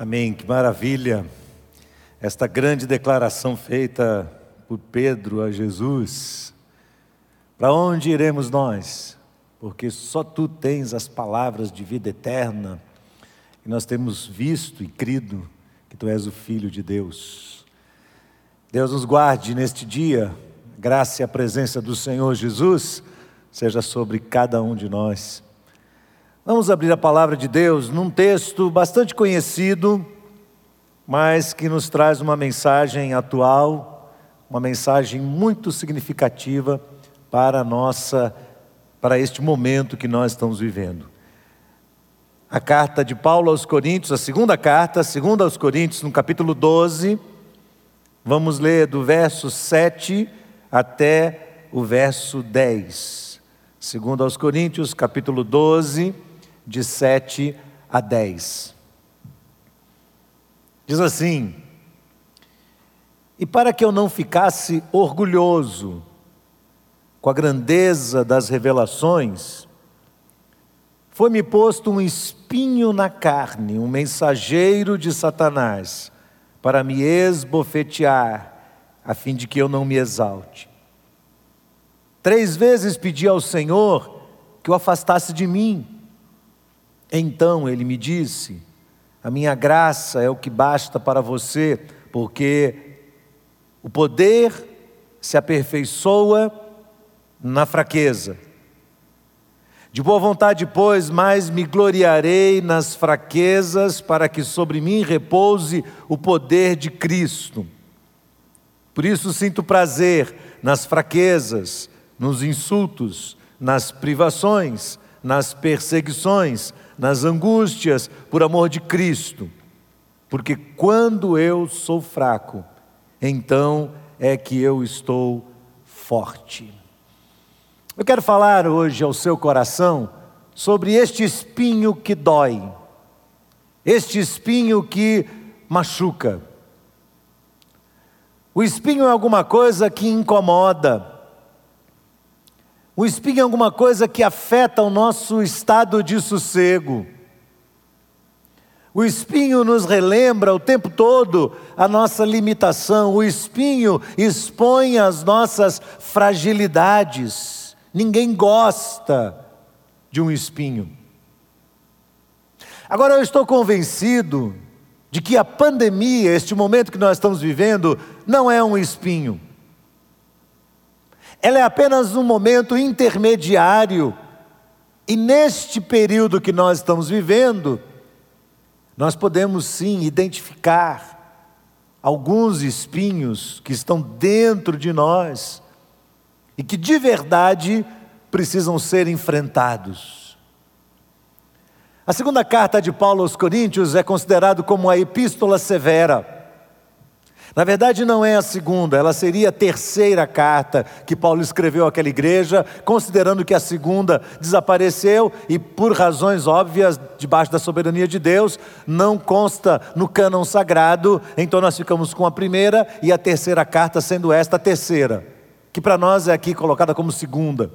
Amém, que maravilha. Esta grande declaração feita por Pedro a Jesus. Para onde iremos nós? Porque só tu tens as palavras de vida eterna. E nós temos visto e crido que tu és o Filho de Deus. Deus nos guarde neste dia, graça e a presença do Senhor Jesus seja sobre cada um de nós. Vamos abrir a palavra de Deus num texto bastante conhecido, mas que nos traz uma mensagem atual, uma mensagem muito significativa para nossa para este momento que nós estamos vivendo. A carta de Paulo aos Coríntios, a segunda carta, a segunda aos Coríntios, no capítulo 12, vamos ler do verso 7 até o verso 10. Segundo aos Coríntios, capítulo 12, de 7 a 10. Diz assim: E para que eu não ficasse orgulhoso com a grandeza das revelações, foi-me posto um espinho na carne, um mensageiro de Satanás, para me esbofetear, a fim de que eu não me exalte. Três vezes pedi ao Senhor que o afastasse de mim. Então ele me disse: A minha graça é o que basta para você, porque o poder se aperfeiçoa na fraqueza. De boa vontade, pois, mais me gloriarei nas fraquezas, para que sobre mim repouse o poder de Cristo. Por isso sinto prazer nas fraquezas, nos insultos, nas privações, nas perseguições, nas angústias, por amor de Cristo. Porque quando eu sou fraco, então é que eu estou forte. Eu quero falar hoje ao seu coração sobre este espinho que dói, este espinho que machuca. O espinho é alguma coisa que incomoda, o espinho é alguma coisa que afeta o nosso estado de sossego. O espinho nos relembra o tempo todo a nossa limitação, o espinho expõe as nossas fragilidades. Ninguém gosta de um espinho. Agora eu estou convencido de que a pandemia, este momento que nós estamos vivendo, não é um espinho. Ela é apenas um momento intermediário. E neste período que nós estamos vivendo, nós podemos sim identificar alguns espinhos que estão dentro de nós e que de verdade precisam ser enfrentados. A segunda carta de Paulo aos Coríntios é considerado como a epístola severa. Na verdade, não é a segunda, ela seria a terceira carta que Paulo escreveu àquela igreja, considerando que a segunda desapareceu e, por razões óbvias, debaixo da soberania de Deus, não consta no cânon sagrado, então nós ficamos com a primeira e a terceira carta sendo esta a terceira, que para nós é aqui colocada como segunda.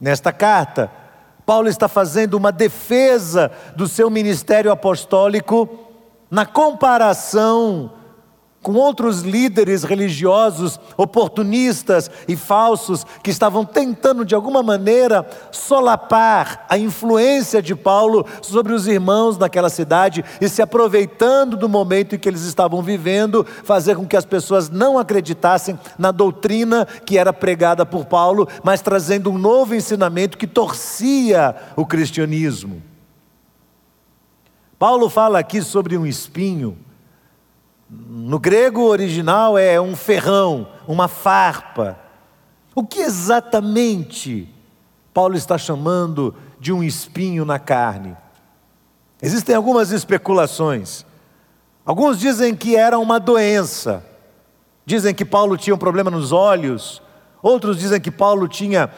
Nesta carta, Paulo está fazendo uma defesa do seu ministério apostólico na comparação com outros líderes religiosos oportunistas e falsos que estavam tentando de alguma maneira solapar a influência de Paulo sobre os irmãos naquela cidade e se aproveitando do momento em que eles estavam vivendo, fazer com que as pessoas não acreditassem na doutrina que era pregada por Paulo, mas trazendo um novo ensinamento que torcia o cristianismo. Paulo fala aqui sobre um espinho no grego original é um ferrão, uma farpa. O que exatamente Paulo está chamando de um espinho na carne? Existem algumas especulações. Alguns dizem que era uma doença. Dizem que Paulo tinha um problema nos olhos. Outros dizem que Paulo tinha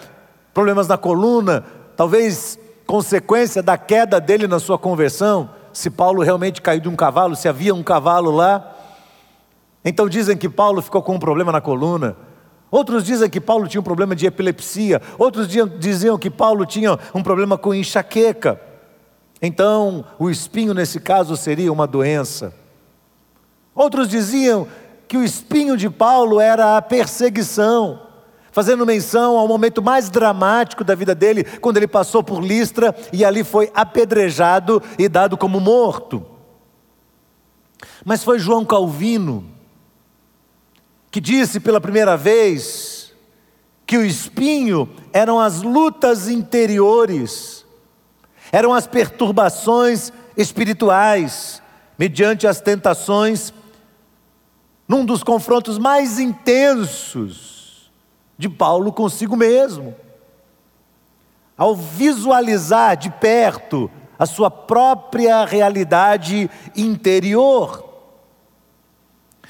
problemas na coluna, talvez consequência da queda dele na sua conversão. Se Paulo realmente caiu de um cavalo, se havia um cavalo lá. Então dizem que Paulo ficou com um problema na coluna. Outros dizem que Paulo tinha um problema de epilepsia. Outros diziam que Paulo tinha um problema com enxaqueca. Então, o espinho nesse caso seria uma doença. Outros diziam que o espinho de Paulo era a perseguição, fazendo menção ao momento mais dramático da vida dele, quando ele passou por Listra e ali foi apedrejado e dado como morto. Mas foi João Calvino que disse pela primeira vez que o espinho eram as lutas interiores, eram as perturbações espirituais, mediante as tentações, num dos confrontos mais intensos de Paulo consigo mesmo. Ao visualizar de perto a sua própria realidade interior,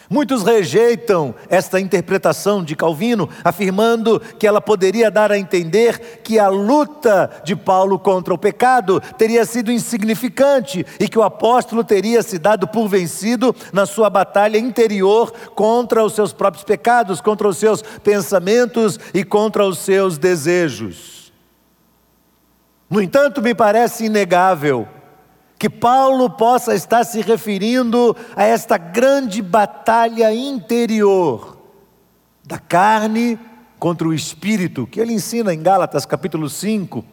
Muitos rejeitam esta interpretação de Calvino, afirmando que ela poderia dar a entender que a luta de Paulo contra o pecado teria sido insignificante e que o apóstolo teria se dado por vencido na sua batalha interior contra os seus próprios pecados, contra os seus pensamentos e contra os seus desejos. No entanto, me parece inegável que Paulo possa estar se referindo a esta grande batalha interior da carne contra o espírito, que ele ensina em Gálatas capítulo 5,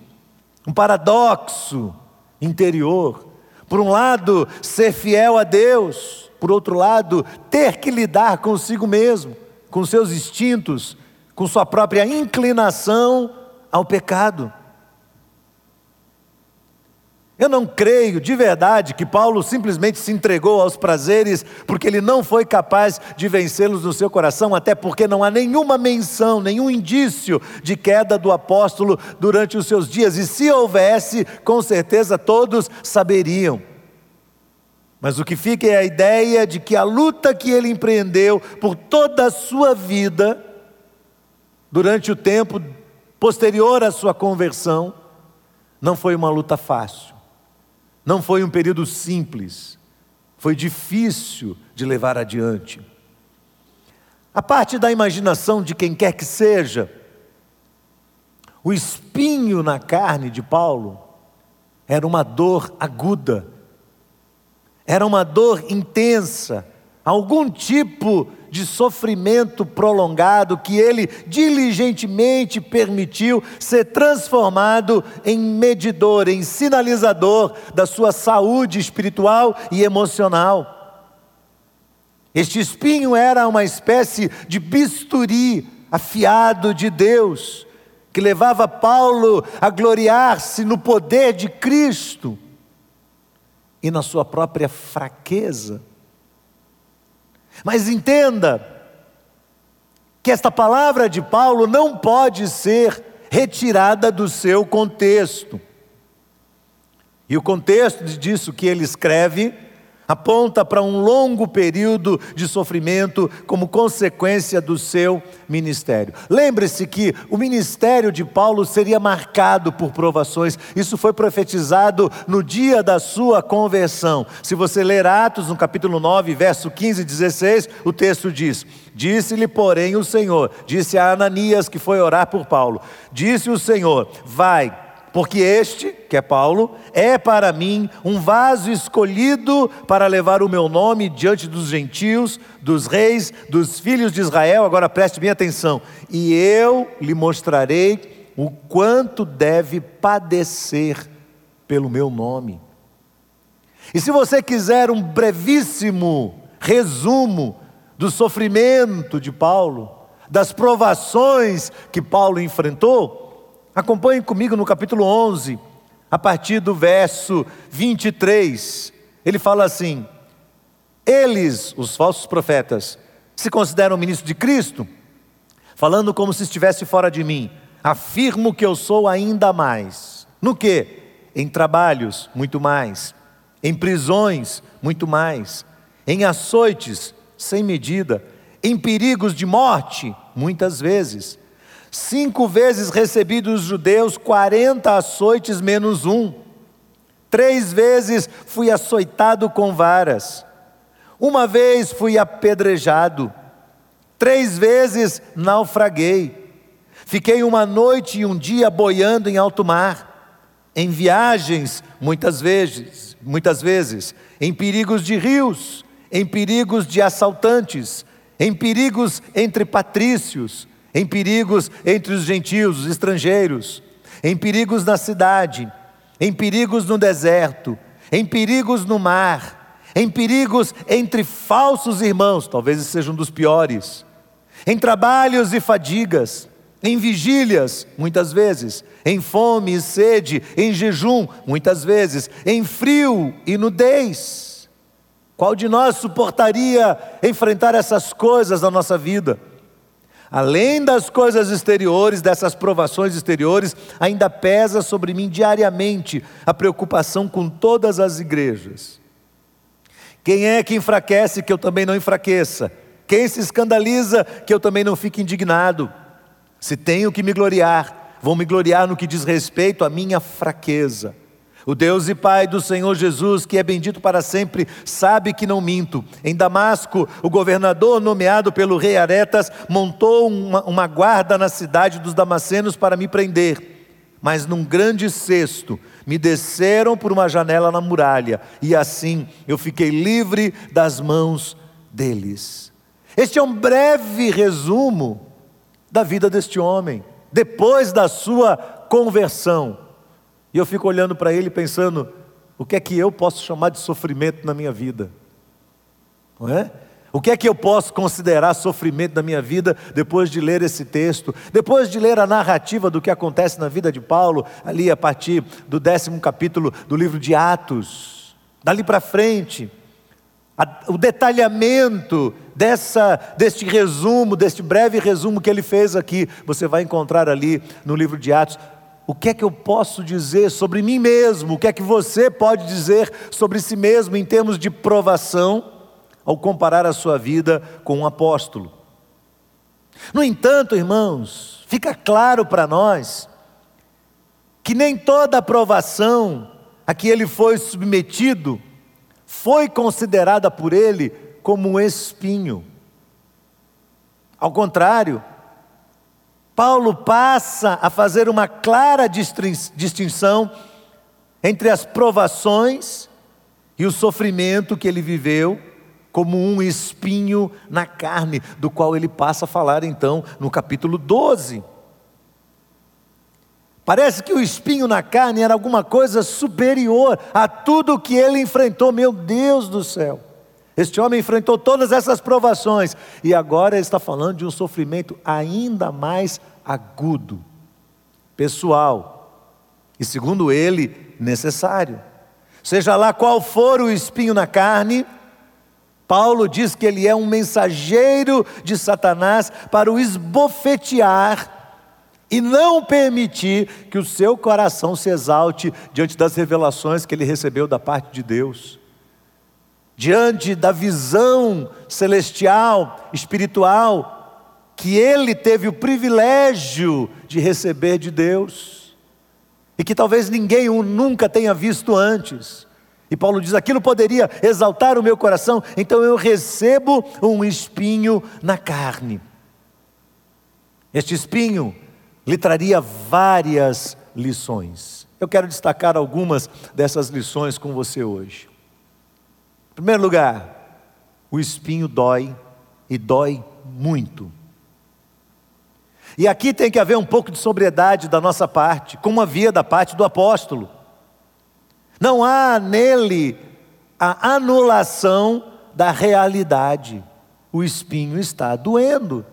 um paradoxo interior. Por um lado, ser fiel a Deus, por outro lado, ter que lidar consigo mesmo, com seus instintos, com sua própria inclinação ao pecado. Eu não creio de verdade que Paulo simplesmente se entregou aos prazeres porque ele não foi capaz de vencê-los no seu coração, até porque não há nenhuma menção, nenhum indício de queda do apóstolo durante os seus dias, e se houvesse, com certeza todos saberiam. Mas o que fica é a ideia de que a luta que ele empreendeu por toda a sua vida, durante o tempo posterior à sua conversão, não foi uma luta fácil. Não foi um período simples, foi difícil de levar adiante. A parte da imaginação de quem quer que seja, o espinho na carne de Paulo era uma dor aguda, era uma dor intensa, algum tipo de sofrimento prolongado que ele diligentemente permitiu ser transformado em medidor, em sinalizador da sua saúde espiritual e emocional. Este espinho era uma espécie de bisturi afiado de Deus, que levava Paulo a gloriar-se no poder de Cristo e na sua própria fraqueza. Mas entenda que esta palavra de Paulo não pode ser retirada do seu contexto. E o contexto disso que ele escreve aponta para um longo período de sofrimento como consequência do seu ministério. Lembre-se que o ministério de Paulo seria marcado por provações, isso foi profetizado no dia da sua conversão. Se você ler Atos, no capítulo 9, verso 15 e 16, o texto diz: Disse-lhe, porém, o Senhor, disse a Ananias que foi orar por Paulo: Disse o Senhor: Vai porque este, que é Paulo, é para mim um vaso escolhido para levar o meu nome diante dos gentios, dos reis, dos filhos de Israel. Agora preste bem atenção. E eu lhe mostrarei o quanto deve padecer pelo meu nome. E se você quiser um brevíssimo resumo do sofrimento de Paulo, das provações que Paulo enfrentou, Acompanhe comigo no capítulo 11, a partir do verso 23. Ele fala assim: Eles, os falsos profetas, se consideram ministros de Cristo, falando como se estivesse fora de mim. Afirmo que eu sou ainda mais. No que? Em trabalhos, muito mais. Em prisões, muito mais. Em açoites, sem medida. Em perigos de morte, muitas vezes Cinco vezes recebi dos judeus quarenta açoites menos um. Três vezes fui açoitado com varas. Uma vez fui apedrejado. Três vezes naufraguei. Fiquei uma noite e um dia boiando em alto mar. em viagens, muitas vezes, muitas vezes, em perigos de rios, em perigos de assaltantes, em perigos entre patrícios, em perigos entre os gentios, os estrangeiros, em perigos na cidade, em perigos no deserto, em perigos no mar, em perigos entre falsos irmãos, talvez esse seja um dos piores, em trabalhos e fadigas, em vigílias, muitas vezes, em fome e sede, em jejum, muitas vezes, em frio e nudez. Qual de nós suportaria enfrentar essas coisas na nossa vida? Além das coisas exteriores, dessas provações exteriores, ainda pesa sobre mim diariamente a preocupação com todas as igrejas. Quem é que enfraquece que eu também não enfraqueça? Quem se escandaliza que eu também não fique indignado? Se tenho que me gloriar, vou me gloriar no que diz respeito à minha fraqueza. O Deus e Pai do Senhor Jesus, que é bendito para sempre, sabe que não minto. Em Damasco, o governador nomeado pelo rei Aretas montou uma, uma guarda na cidade dos Damascenos para me prender. Mas num grande cesto me desceram por uma janela na muralha, e assim eu fiquei livre das mãos deles. Este é um breve resumo da vida deste homem, depois da sua conversão. E eu fico olhando para ele pensando: o que é que eu posso chamar de sofrimento na minha vida? Não é? O que é que eu posso considerar sofrimento na minha vida depois de ler esse texto? Depois de ler a narrativa do que acontece na vida de Paulo, ali a partir do décimo capítulo do livro de Atos, dali para frente, a, o detalhamento dessa, deste resumo, deste breve resumo que ele fez aqui, você vai encontrar ali no livro de Atos o que é que eu posso dizer sobre mim mesmo? O que é que você pode dizer sobre si mesmo em termos de provação ao comparar a sua vida com um apóstolo? No entanto, irmãos, fica claro para nós que nem toda aprovação a que ele foi submetido foi considerada por ele como um espinho. Ao contrário, Paulo passa a fazer uma clara distinção entre as provações e o sofrimento que ele viveu, como um espinho na carne, do qual ele passa a falar então no capítulo 12. Parece que o espinho na carne era alguma coisa superior a tudo que ele enfrentou, meu Deus do céu. Este homem enfrentou todas essas provações e agora ele está falando de um sofrimento ainda mais agudo, pessoal e, segundo ele, necessário. Seja lá qual for o espinho na carne, Paulo diz que ele é um mensageiro de Satanás para o esbofetear e não permitir que o seu coração se exalte diante das revelações que ele recebeu da parte de Deus diante da visão celestial, espiritual, que ele teve o privilégio de receber de Deus, e que talvez ninguém nunca tenha visto antes. E Paulo diz: aquilo poderia exaltar o meu coração, então eu recebo um espinho na carne. Este espinho lhe traria várias lições. Eu quero destacar algumas dessas lições com você hoje. Em primeiro lugar, o espinho dói e dói muito. E aqui tem que haver um pouco de sobriedade da nossa parte, como havia da parte do apóstolo. Não há nele a anulação da realidade. O espinho está doendo.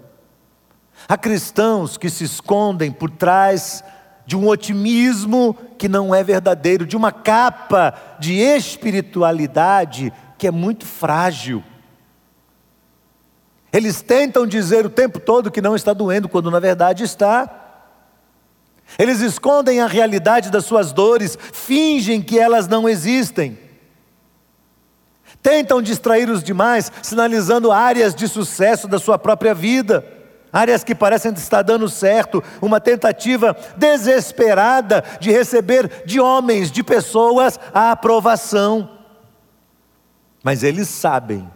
Há cristãos que se escondem por trás de um otimismo que não é verdadeiro, de uma capa de espiritualidade que é muito frágil. Eles tentam dizer o tempo todo que não está doendo, quando na verdade está. Eles escondem a realidade das suas dores, fingem que elas não existem. Tentam distrair os demais, sinalizando áreas de sucesso da sua própria vida, áreas que parecem estar dando certo, uma tentativa desesperada de receber de homens, de pessoas, a aprovação. Mas eles sabem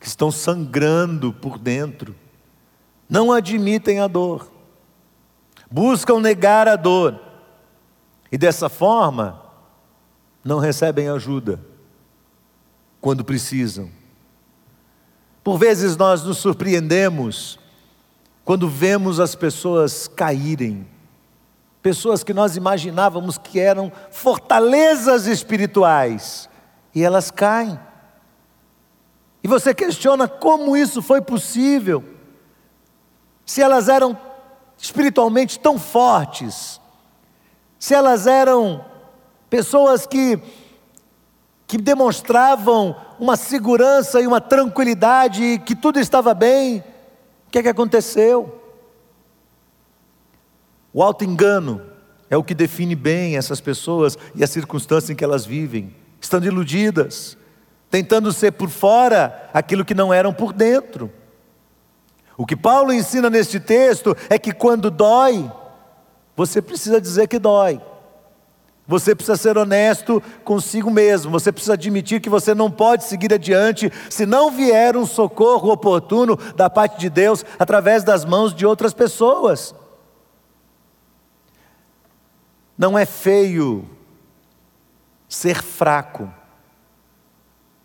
que estão sangrando por dentro, não admitem a dor, buscam negar a dor. E dessa forma, não recebem ajuda quando precisam. Por vezes nós nos surpreendemos quando vemos as pessoas caírem, pessoas que nós imaginávamos que eram fortalezas espirituais, e elas caem. E você questiona como isso foi possível, se elas eram espiritualmente tão fortes, se elas eram pessoas que, que demonstravam uma segurança e uma tranquilidade, que tudo estava bem, o que é que aconteceu? O alto engano é o que define bem essas pessoas e a circunstância em que elas vivem, estando iludidas, tentando ser por fora aquilo que não eram por dentro. O que Paulo ensina neste texto é que quando dói, você precisa dizer que dói. Você precisa ser honesto consigo mesmo. Você precisa admitir que você não pode seguir adiante se não vier um socorro oportuno da parte de Deus através das mãos de outras pessoas. Não é feio ser fraco.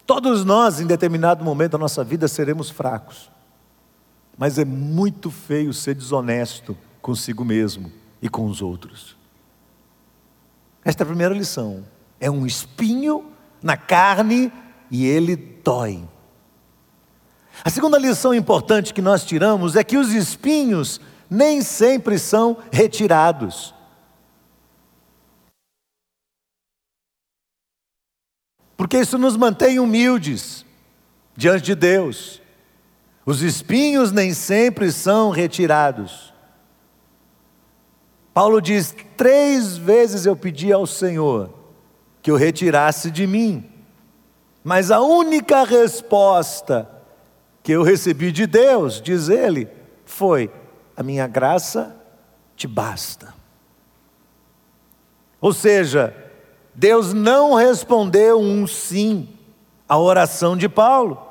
Todos nós, em determinado momento da nossa vida, seremos fracos. Mas é muito feio ser desonesto consigo mesmo e com os outros. Esta é a primeira lição. É um espinho na carne e ele dói. A segunda lição importante que nós tiramos é que os espinhos nem sempre são retirados. Porque isso nos mantém humildes diante de Deus. Os espinhos nem sempre são retirados. Paulo diz: três vezes eu pedi ao Senhor que o retirasse de mim, mas a única resposta que eu recebi de Deus, diz ele, foi: a minha graça te basta. Ou seja, Deus não respondeu um sim à oração de Paulo.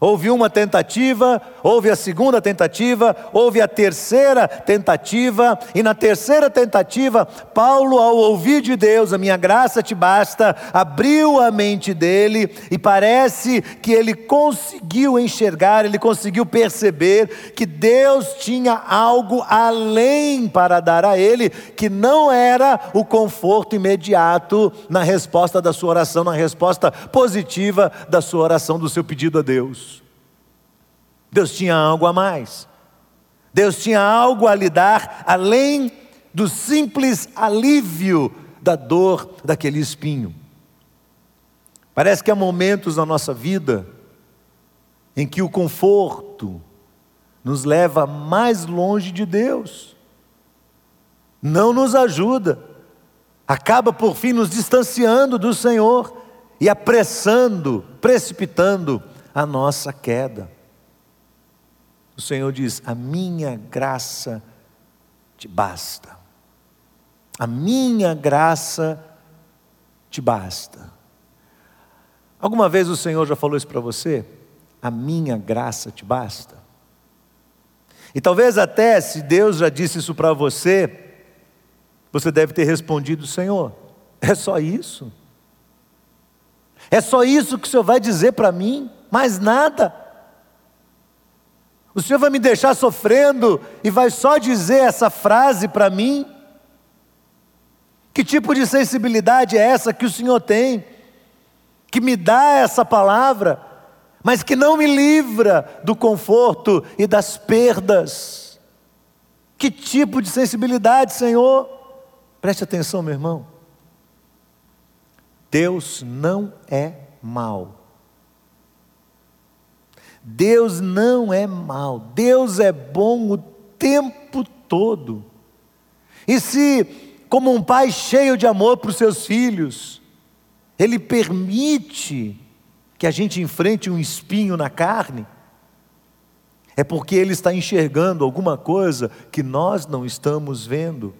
Houve uma tentativa, houve a segunda tentativa, houve a terceira tentativa, e na terceira tentativa, Paulo, ao ouvir de Deus, a minha graça te basta, abriu a mente dele e parece que ele conseguiu enxergar, ele conseguiu perceber que Deus tinha algo além para dar a ele, que não era o conforto imediato na resposta da sua oração, na resposta positiva da sua oração, do seu pedido a Deus. Deus tinha algo a mais. Deus tinha algo a lhe dar além do simples alívio da dor daquele espinho. Parece que há momentos na nossa vida em que o conforto nos leva mais longe de Deus, não nos ajuda, acaba por fim nos distanciando do Senhor e apressando, precipitando a nossa queda. O Senhor diz: A minha graça te basta. A minha graça te basta. Alguma vez o Senhor já falou isso para você? A minha graça te basta. E talvez até se Deus já disse isso para você, você deve ter respondido: Senhor, é só isso? É só isso que o Senhor vai dizer para mim? Mais nada? O Senhor vai me deixar sofrendo e vai só dizer essa frase para mim? Que tipo de sensibilidade é essa que o Senhor tem? Que me dá essa palavra, mas que não me livra do conforto e das perdas. Que tipo de sensibilidade, Senhor? Preste atenção, meu irmão. Deus não é mau. Deus não é mal, Deus é bom o tempo todo. E se, como um pai cheio de amor para os seus filhos, Ele permite que a gente enfrente um espinho na carne, é porque Ele está enxergando alguma coisa que nós não estamos vendo.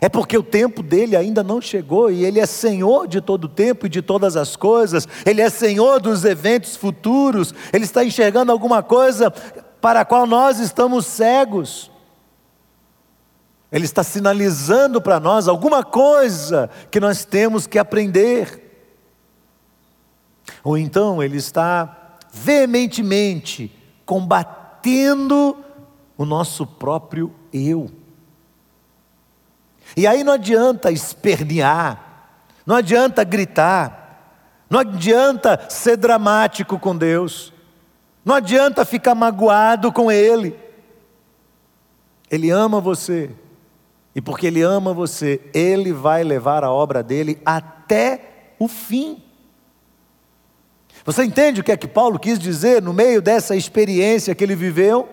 É porque o tempo dele ainda não chegou e ele é senhor de todo o tempo e de todas as coisas, ele é senhor dos eventos futuros, ele está enxergando alguma coisa para a qual nós estamos cegos. Ele está sinalizando para nós alguma coisa que nós temos que aprender. Ou então ele está veementemente combatendo o nosso próprio eu. E aí não adianta espernear, não adianta gritar, não adianta ser dramático com Deus, não adianta ficar magoado com Ele. Ele ama você, e porque Ele ama você, Ele vai levar a obra dele até o fim. Você entende o que é que Paulo quis dizer no meio dessa experiência que ele viveu?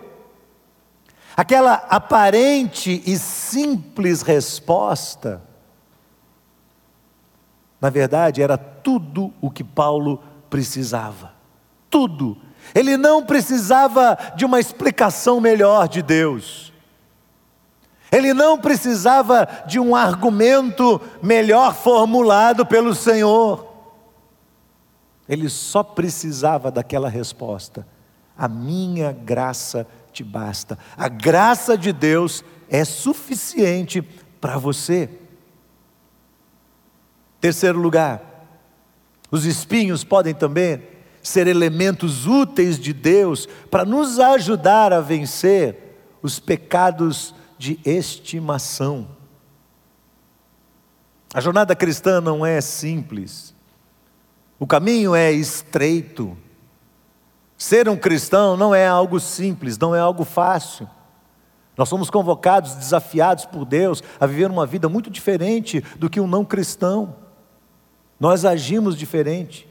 Aquela aparente e simples resposta, na verdade, era tudo o que Paulo precisava. Tudo. Ele não precisava de uma explicação melhor de Deus. Ele não precisava de um argumento melhor formulado pelo Senhor. Ele só precisava daquela resposta: A minha graça te basta. A graça de Deus é suficiente para você. Terceiro lugar, os espinhos podem também ser elementos úteis de Deus para nos ajudar a vencer os pecados de estimação. A jornada cristã não é simples, o caminho é estreito. Ser um cristão não é algo simples, não é algo fácil. Nós somos convocados, desafiados por Deus a viver uma vida muito diferente do que um não cristão. Nós agimos diferente.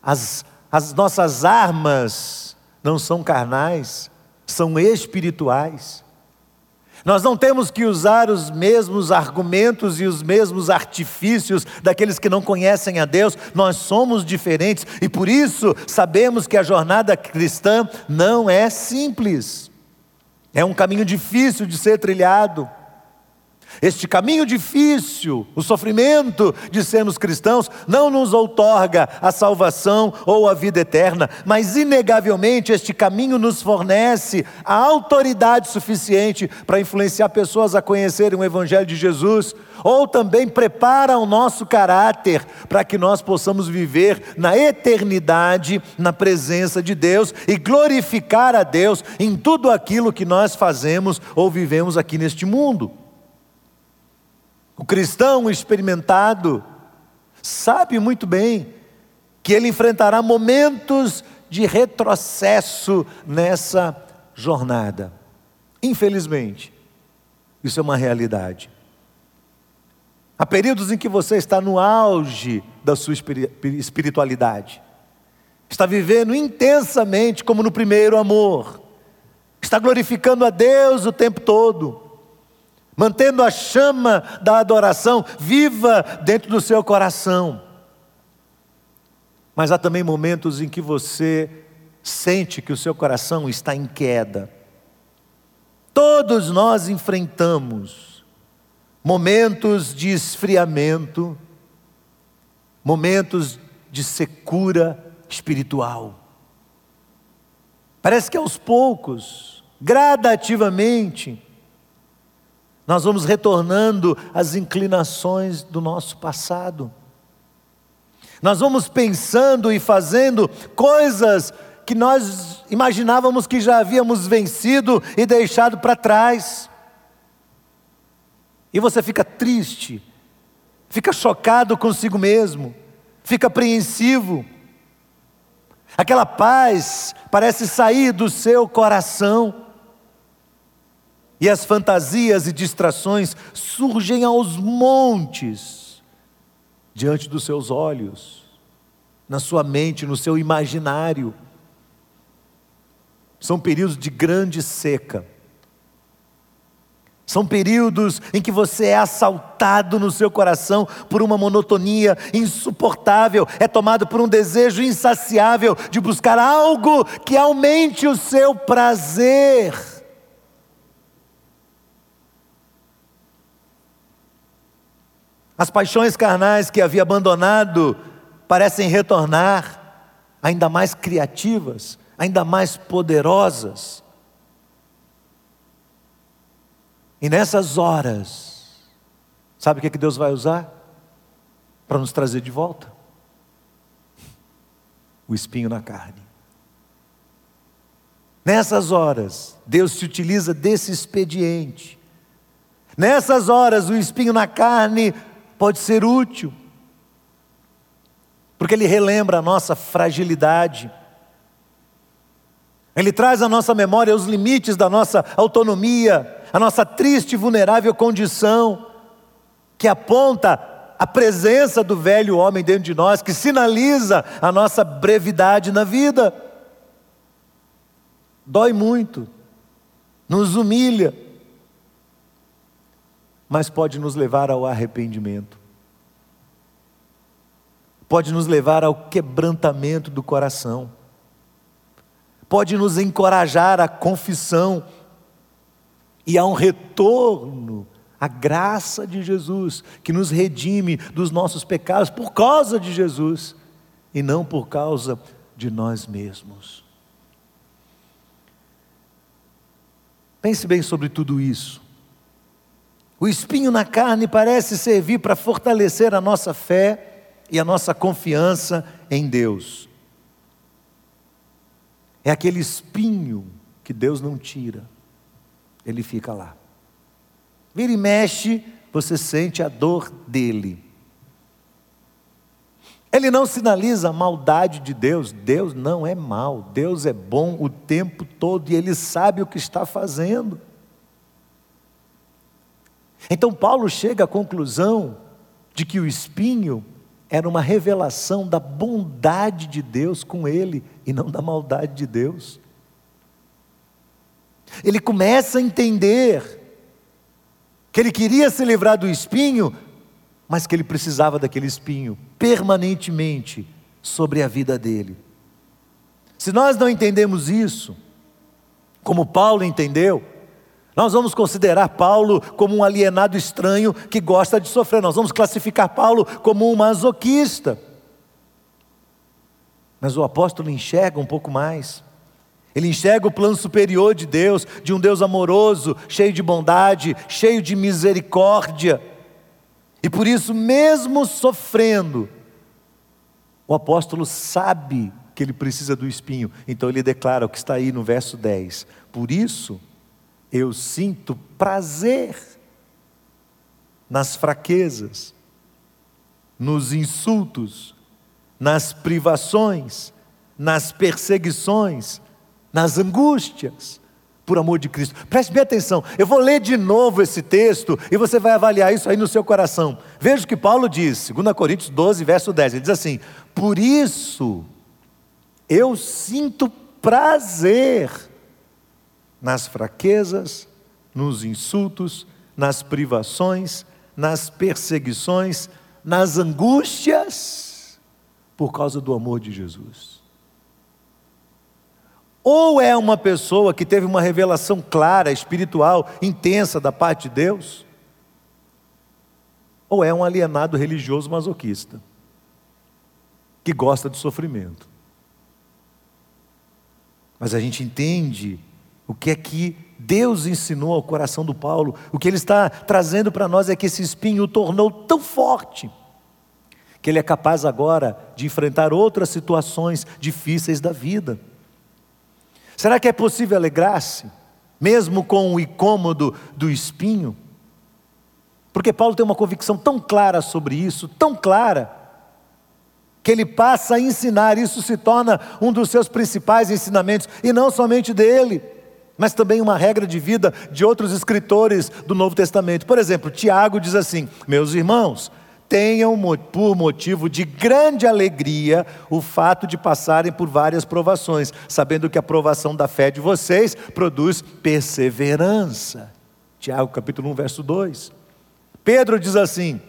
As, as nossas armas não são carnais, são espirituais. Nós não temos que usar os mesmos argumentos e os mesmos artifícios daqueles que não conhecem a Deus, nós somos diferentes e por isso sabemos que a jornada cristã não é simples, é um caminho difícil de ser trilhado. Este caminho difícil, o sofrimento de sermos cristãos, não nos outorga a salvação ou a vida eterna, mas inegavelmente este caminho nos fornece a autoridade suficiente para influenciar pessoas a conhecerem o Evangelho de Jesus, ou também prepara o nosso caráter para que nós possamos viver na eternidade, na presença de Deus e glorificar a Deus em tudo aquilo que nós fazemos ou vivemos aqui neste mundo. O cristão experimentado sabe muito bem que ele enfrentará momentos de retrocesso nessa jornada. Infelizmente, isso é uma realidade. Há períodos em que você está no auge da sua espiritualidade, está vivendo intensamente como no primeiro amor, está glorificando a Deus o tempo todo mantendo a chama da adoração viva dentro do seu coração. Mas há também momentos em que você sente que o seu coração está em queda. Todos nós enfrentamos momentos de esfriamento, momentos de secura espiritual. Parece que aos poucos, gradativamente, nós vamos retornando às inclinações do nosso passado. Nós vamos pensando e fazendo coisas que nós imaginávamos que já havíamos vencido e deixado para trás. E você fica triste, fica chocado consigo mesmo, fica apreensivo. Aquela paz parece sair do seu coração. E as fantasias e distrações surgem aos montes diante dos seus olhos, na sua mente, no seu imaginário. São períodos de grande seca. São períodos em que você é assaltado no seu coração por uma monotonia insuportável, é tomado por um desejo insaciável de buscar algo que aumente o seu prazer. As paixões carnais que havia abandonado parecem retornar, ainda mais criativas, ainda mais poderosas. E nessas horas, sabe o que, que Deus vai usar? Para nos trazer de volta o espinho na carne. Nessas horas, Deus se utiliza desse expediente. Nessas horas, o espinho na carne pode ser útil, porque ele relembra a nossa fragilidade, ele traz à nossa memória os limites da nossa autonomia, a nossa triste e vulnerável condição, que aponta a presença do velho homem dentro de nós, que sinaliza a nossa brevidade na vida. Dói muito, nos humilha, mas pode nos levar ao arrependimento, pode nos levar ao quebrantamento do coração pode nos encorajar à confissão e a um retorno à graça de Jesus, que nos redime dos nossos pecados por causa de Jesus e não por causa de nós mesmos. Pense bem sobre tudo isso. O espinho na carne parece servir para fortalecer a nossa fé e a nossa confiança em Deus. É aquele espinho que Deus não tira, ele fica lá. Vira e mexe, você sente a dor dele. Ele não sinaliza a maldade de Deus, Deus não é mal, Deus é bom o tempo todo e ele sabe o que está fazendo. Então Paulo chega à conclusão de que o espinho era uma revelação da bondade de Deus com ele e não da maldade de Deus. Ele começa a entender que ele queria se livrar do espinho, mas que ele precisava daquele espinho permanentemente sobre a vida dele. Se nós não entendemos isso, como Paulo entendeu, nós vamos considerar Paulo como um alienado estranho que gosta de sofrer. Nós vamos classificar Paulo como um masoquista. Mas o apóstolo enxerga um pouco mais. Ele enxerga o plano superior de Deus, de um Deus amoroso, cheio de bondade, cheio de misericórdia. E por isso, mesmo sofrendo, o apóstolo sabe que ele precisa do espinho. Então ele declara o que está aí no verso 10. Por isso, eu sinto prazer nas fraquezas, nos insultos, nas privações, nas perseguições, nas angústias, por amor de Cristo. Preste bem atenção, eu vou ler de novo esse texto e você vai avaliar isso aí no seu coração. Veja o que Paulo diz, 2 Coríntios 12, verso 10. Ele diz assim: Por isso eu sinto prazer nas fraquezas, nos insultos, nas privações, nas perseguições, nas angústias, por causa do amor de Jesus. Ou é uma pessoa que teve uma revelação clara, espiritual, intensa da parte de Deus, ou é um alienado religioso masoquista, que gosta de sofrimento. Mas a gente entende o que é que Deus ensinou ao coração do Paulo, o que ele está trazendo para nós é que esse espinho o tornou tão forte, que ele é capaz agora de enfrentar outras situações difíceis da vida. Será que é possível alegrar-se, mesmo com o incômodo do espinho? Porque Paulo tem uma convicção tão clara sobre isso, tão clara, que ele passa a ensinar, isso se torna um dos seus principais ensinamentos, e não somente dele mas também uma regra de vida de outros escritores do Novo Testamento. Por exemplo, Tiago diz assim: Meus irmãos, tenham por motivo de grande alegria o fato de passarem por várias provações, sabendo que a provação da fé de vocês produz perseverança. Tiago capítulo 1, verso 2. Pedro diz assim: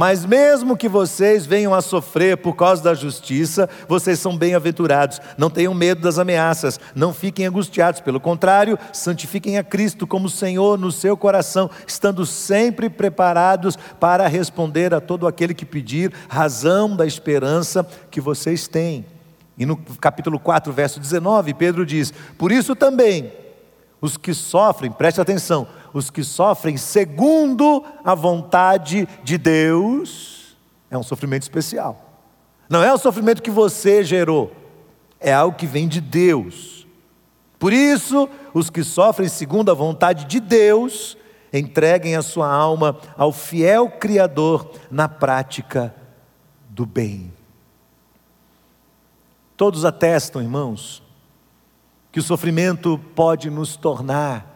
mas mesmo que vocês venham a sofrer por causa da justiça, vocês são bem-aventurados. Não tenham medo das ameaças, não fiquem angustiados. Pelo contrário, santifiquem a Cristo como Senhor no seu coração, estando sempre preparados para responder a todo aquele que pedir razão da esperança que vocês têm. E no capítulo 4, verso 19, Pedro diz: Por isso também, os que sofrem, preste atenção, os que sofrem segundo a vontade de Deus, é um sofrimento especial. Não é o sofrimento que você gerou, é algo que vem de Deus. Por isso, os que sofrem segundo a vontade de Deus, entreguem a sua alma ao fiel Criador na prática do bem. Todos atestam, irmãos, que o sofrimento pode nos tornar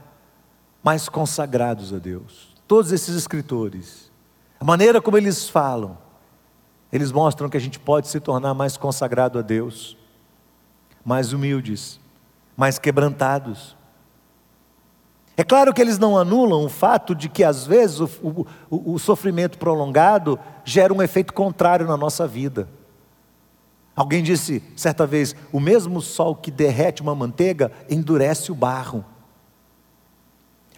mais consagrados a Deus. Todos esses escritores, a maneira como eles falam, eles mostram que a gente pode se tornar mais consagrado a Deus, mais humildes, mais quebrantados. É claro que eles não anulam o fato de que, às vezes, o, o, o sofrimento prolongado gera um efeito contrário na nossa vida. Alguém disse certa vez: o mesmo sol que derrete uma manteiga endurece o barro.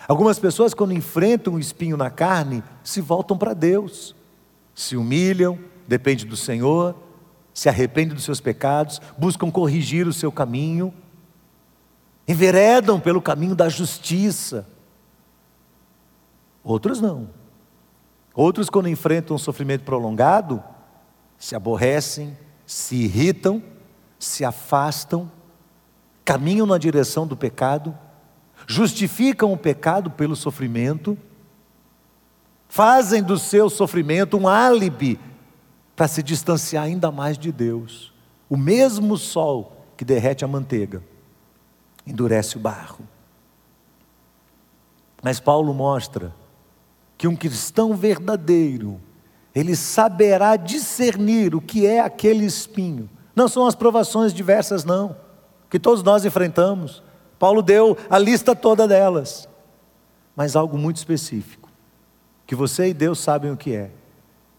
Algumas pessoas, quando enfrentam um espinho na carne, se voltam para Deus, se humilham, depende do Senhor, se arrependem dos seus pecados, buscam corrigir o seu caminho, enveredam pelo caminho da justiça. Outros não. Outros, quando enfrentam um sofrimento prolongado, se aborrecem, se irritam, se afastam, caminham na direção do pecado, justificam o pecado pelo sofrimento, fazem do seu sofrimento um álibi para se distanciar ainda mais de Deus. O mesmo sol que derrete a manteiga endurece o barro. Mas Paulo mostra que um cristão verdadeiro ele saberá discernir o que é aquele espinho. Não são as provações diversas, não, que todos nós enfrentamos. Paulo deu a lista toda delas, mas algo muito específico, que você e Deus sabem o que é,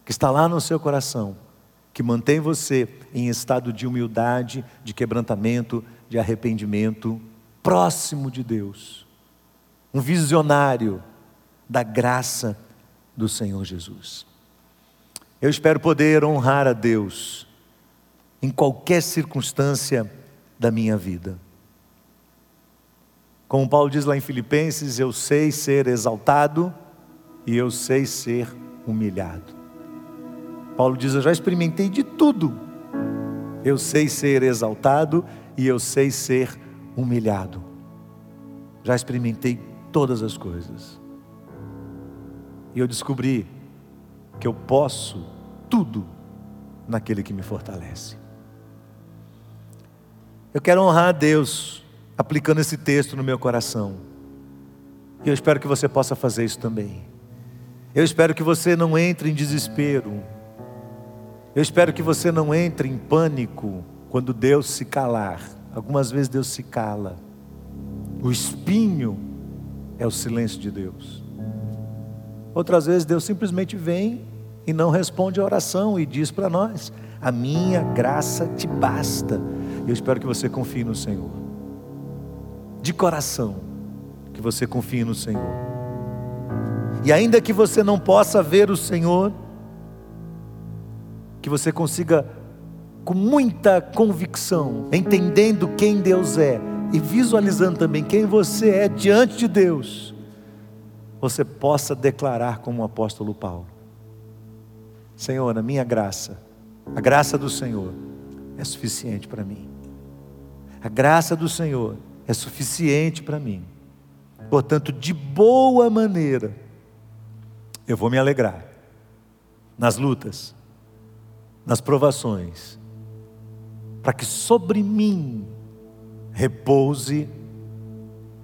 que está lá no seu coração, que mantém você em estado de humildade, de quebrantamento, de arrependimento, próximo de Deus, um visionário da graça do Senhor Jesus. Eu espero poder honrar a Deus em qualquer circunstância da minha vida. Como Paulo diz lá em Filipenses, eu sei ser exaltado e eu sei ser humilhado. Paulo diz: Eu já experimentei de tudo. Eu sei ser exaltado e eu sei ser humilhado. Já experimentei todas as coisas. E eu descobri que eu posso tudo naquele que me fortalece. Eu quero honrar a Deus aplicando esse texto no meu coração. E eu espero que você possa fazer isso também. Eu espero que você não entre em desespero. Eu espero que você não entre em pânico quando Deus se calar. Algumas vezes Deus se cala. O espinho é o silêncio de Deus. Outras vezes Deus simplesmente vem e não responde a oração e diz para nós: A minha graça te basta. Eu espero que você confie no Senhor. De coração, que você confie no Senhor. E ainda que você não possa ver o Senhor, que você consiga, com muita convicção, entendendo quem Deus é e visualizando também quem você é diante de Deus, você possa declarar como o apóstolo Paulo: Senhor, a minha graça, a graça do Senhor é suficiente para mim. A graça do Senhor é suficiente para mim. Portanto, de boa maneira, eu vou me alegrar nas lutas, nas provações, para que sobre mim repouse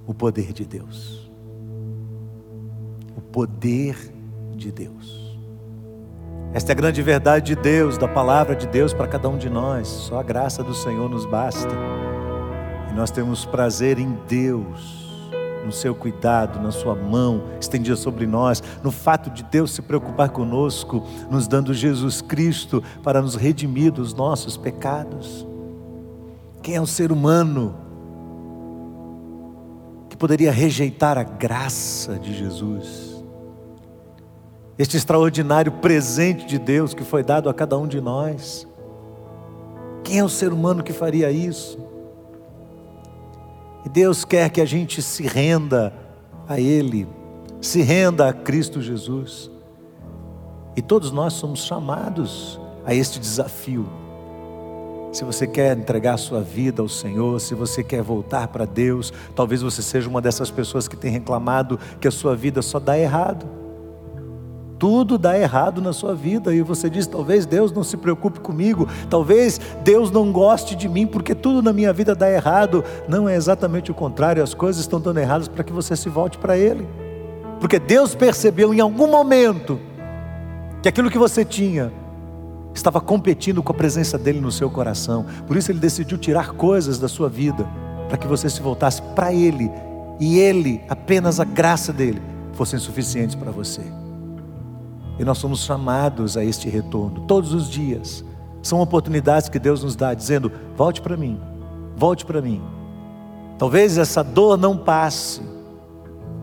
o poder de Deus poder de Deus. Esta é a grande verdade de Deus, da palavra de Deus para cada um de nós. Só a graça do Senhor nos basta. E nós temos prazer em Deus, no seu cuidado, na sua mão estendida sobre nós, no fato de Deus se preocupar conosco, nos dando Jesus Cristo para nos redimir dos nossos pecados. Quem é o ser humano que poderia rejeitar a graça de Jesus? Este extraordinário presente de Deus que foi dado a cada um de nós. Quem é o ser humano que faria isso? E Deus quer que a gente se renda a Ele, se renda a Cristo Jesus. E todos nós somos chamados a este desafio. Se você quer entregar a sua vida ao Senhor, se você quer voltar para Deus, talvez você seja uma dessas pessoas que tem reclamado que a sua vida só dá errado. Tudo dá errado na sua vida e você diz: talvez Deus não se preocupe comigo, talvez Deus não goste de mim, porque tudo na minha vida dá errado. Não é exatamente o contrário, as coisas estão dando erradas para que você se volte para Ele, porque Deus percebeu em algum momento que aquilo que você tinha estava competindo com a presença dele no seu coração. Por isso ele decidiu tirar coisas da sua vida para que você se voltasse para ele e ele, apenas a graça dele, fossem suficientes para você. E nós somos chamados a este retorno todos os dias. São oportunidades que Deus nos dá, dizendo: volte para mim, volte para mim. Talvez essa dor não passe,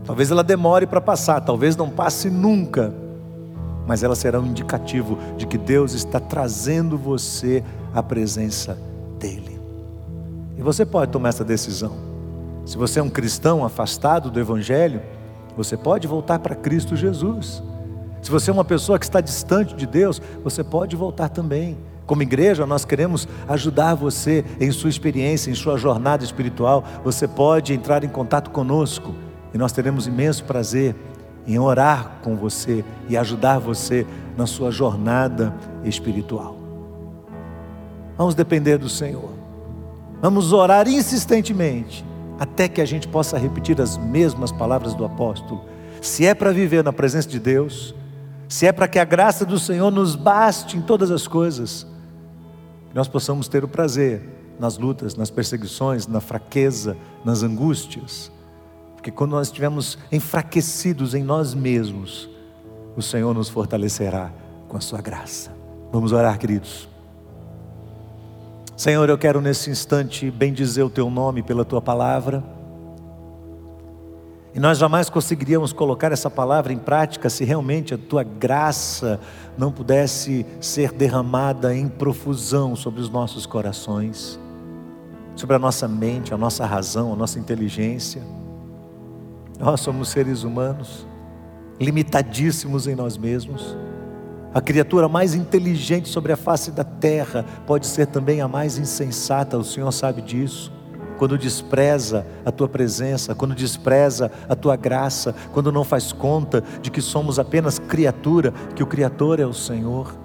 talvez ela demore para passar, talvez não passe nunca mas ela será um indicativo de que Deus está trazendo você à presença dEle. E você pode tomar essa decisão. Se você é um cristão afastado do Evangelho, você pode voltar para Cristo Jesus. Se você é uma pessoa que está distante de Deus, você pode voltar também. Como igreja, nós queremos ajudar você em sua experiência, em sua jornada espiritual. Você pode entrar em contato conosco e nós teremos imenso prazer em orar com você e ajudar você na sua jornada espiritual. Vamos depender do Senhor. Vamos orar insistentemente até que a gente possa repetir as mesmas palavras do apóstolo. Se é para viver na presença de Deus, se é para que a graça do Senhor nos baste em todas as coisas, que nós possamos ter o prazer nas lutas, nas perseguições, na fraqueza, nas angústias porque quando nós estivermos enfraquecidos em nós mesmos, o Senhor nos fortalecerá com a sua graça. Vamos orar, queridos. Senhor, eu quero nesse instante bendizer o teu nome pela tua palavra. E nós jamais conseguiríamos colocar essa palavra em prática se realmente a tua graça não pudesse ser derramada em profusão sobre os nossos corações, sobre a nossa mente, a nossa razão, a nossa inteligência. Nós somos seres humanos, limitadíssimos em nós mesmos. A criatura mais inteligente sobre a face da terra pode ser também a mais insensata, o Senhor sabe disso. Quando despreza a tua presença, quando despreza a tua graça, quando não faz conta de que somos apenas criatura, que o Criador é o Senhor.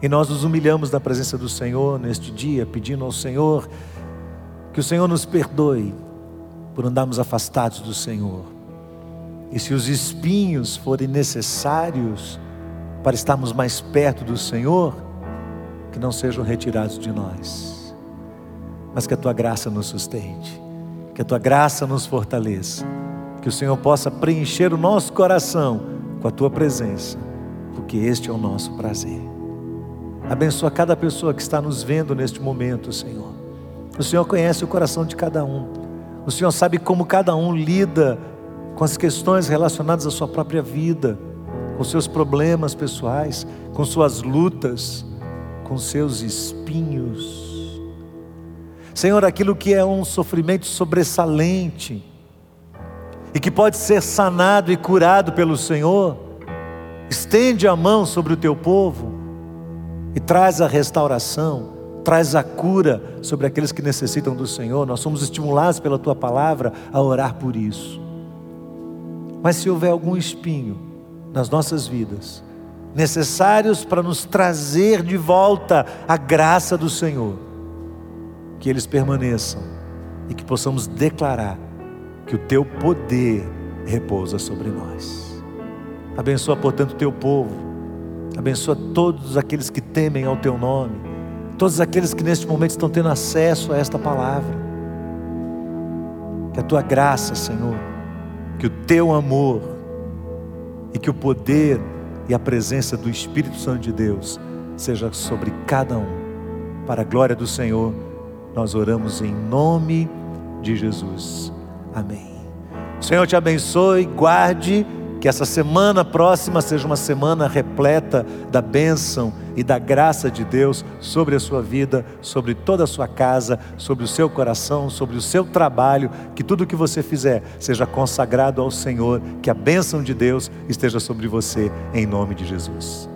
E nós nos humilhamos na presença do Senhor neste dia, pedindo ao Senhor que o Senhor nos perdoe por andarmos afastados do Senhor. E se os espinhos forem necessários para estarmos mais perto do Senhor, que não sejam retirados de nós, mas que a tua graça nos sustente, que a tua graça nos fortaleça, que o Senhor possa preencher o nosso coração com a tua presença, porque este é o nosso prazer. Abençoa cada pessoa que está nos vendo neste momento, Senhor. O Senhor conhece o coração de cada um. O Senhor sabe como cada um lida com as questões relacionadas à sua própria vida, com seus problemas pessoais, com suas lutas, com seus espinhos. Senhor, aquilo que é um sofrimento sobressalente e que pode ser sanado e curado pelo Senhor, estende a mão sobre o teu povo e traz a restauração traz a cura sobre aqueles que necessitam do Senhor. Nós somos estimulados pela tua palavra a orar por isso. Mas se houver algum espinho nas nossas vidas, necessários para nos trazer de volta a graça do Senhor, que eles permaneçam e que possamos declarar que o teu poder repousa sobre nós. Abençoa, portanto, o teu povo, abençoa todos aqueles que temem ao teu nome todos aqueles que neste momento estão tendo acesso a esta palavra. Que a tua graça, Senhor, que o teu amor e que o poder e a presença do Espírito Santo de Deus seja sobre cada um. Para a glória do Senhor, nós oramos em nome de Jesus. Amém. O Senhor te abençoe, guarde Que essa semana próxima seja uma semana repleta da bênção e da graça de Deus sobre a sua vida, sobre toda a sua casa, sobre o seu coração, sobre o seu trabalho. Que tudo que você fizer seja consagrado ao Senhor. Que a bênção de Deus esteja sobre você, em nome de Jesus.